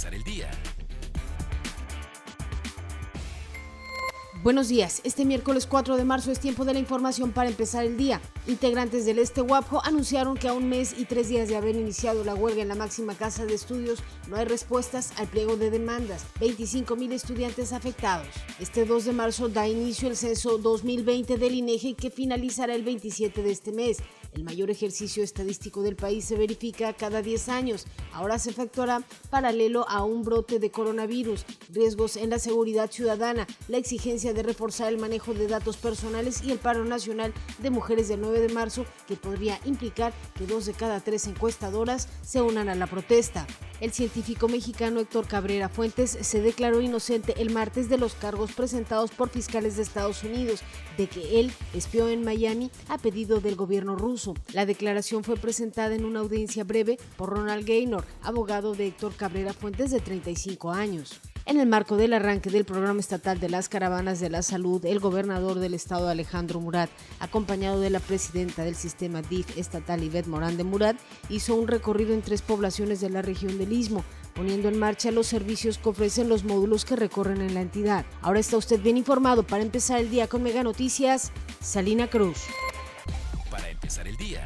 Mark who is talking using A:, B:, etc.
A: empezar el día.
B: Buenos días. Este miércoles 4 de marzo es tiempo de la información para empezar el día. Integrantes del Este Guapo anunciaron que a un mes y tres días de haber iniciado la huelga en la máxima casa de estudios no hay respuestas al pliego de demandas. 25 mil estudiantes afectados. Este 2 de marzo da inicio el censo 2020 del INEGI que finalizará el 27 de este mes. El mayor ejercicio estadístico del país se verifica cada 10 años. Ahora se efectuará paralelo a un brote de coronavirus, riesgos en la seguridad ciudadana, la exigencia de reforzar el manejo de datos personales y el paro nacional de mujeres del 9 de marzo, que podría implicar que dos de cada tres encuestadoras se unan a la protesta. El científico mexicano Héctor Cabrera Fuentes se declaró inocente el martes de los cargos presentados por fiscales de Estados Unidos de que él espió en Miami a pedido del gobierno ruso. La declaración fue presentada en una audiencia breve por Ronald Gaynor, abogado de Héctor Cabrera Fuentes de 35 años. En el marco del arranque del programa estatal de las caravanas de la salud, el gobernador del estado Alejandro Murat, acompañado de la presidenta del sistema DIF estatal Ivette Morán de Murat, hizo un recorrido en tres poblaciones de la región del Istmo, poniendo en marcha los servicios que ofrecen los módulos que recorren en la entidad. Ahora está usted bien informado para empezar el día con Mega Noticias, Salina Cruz.
A: Para empezar el día.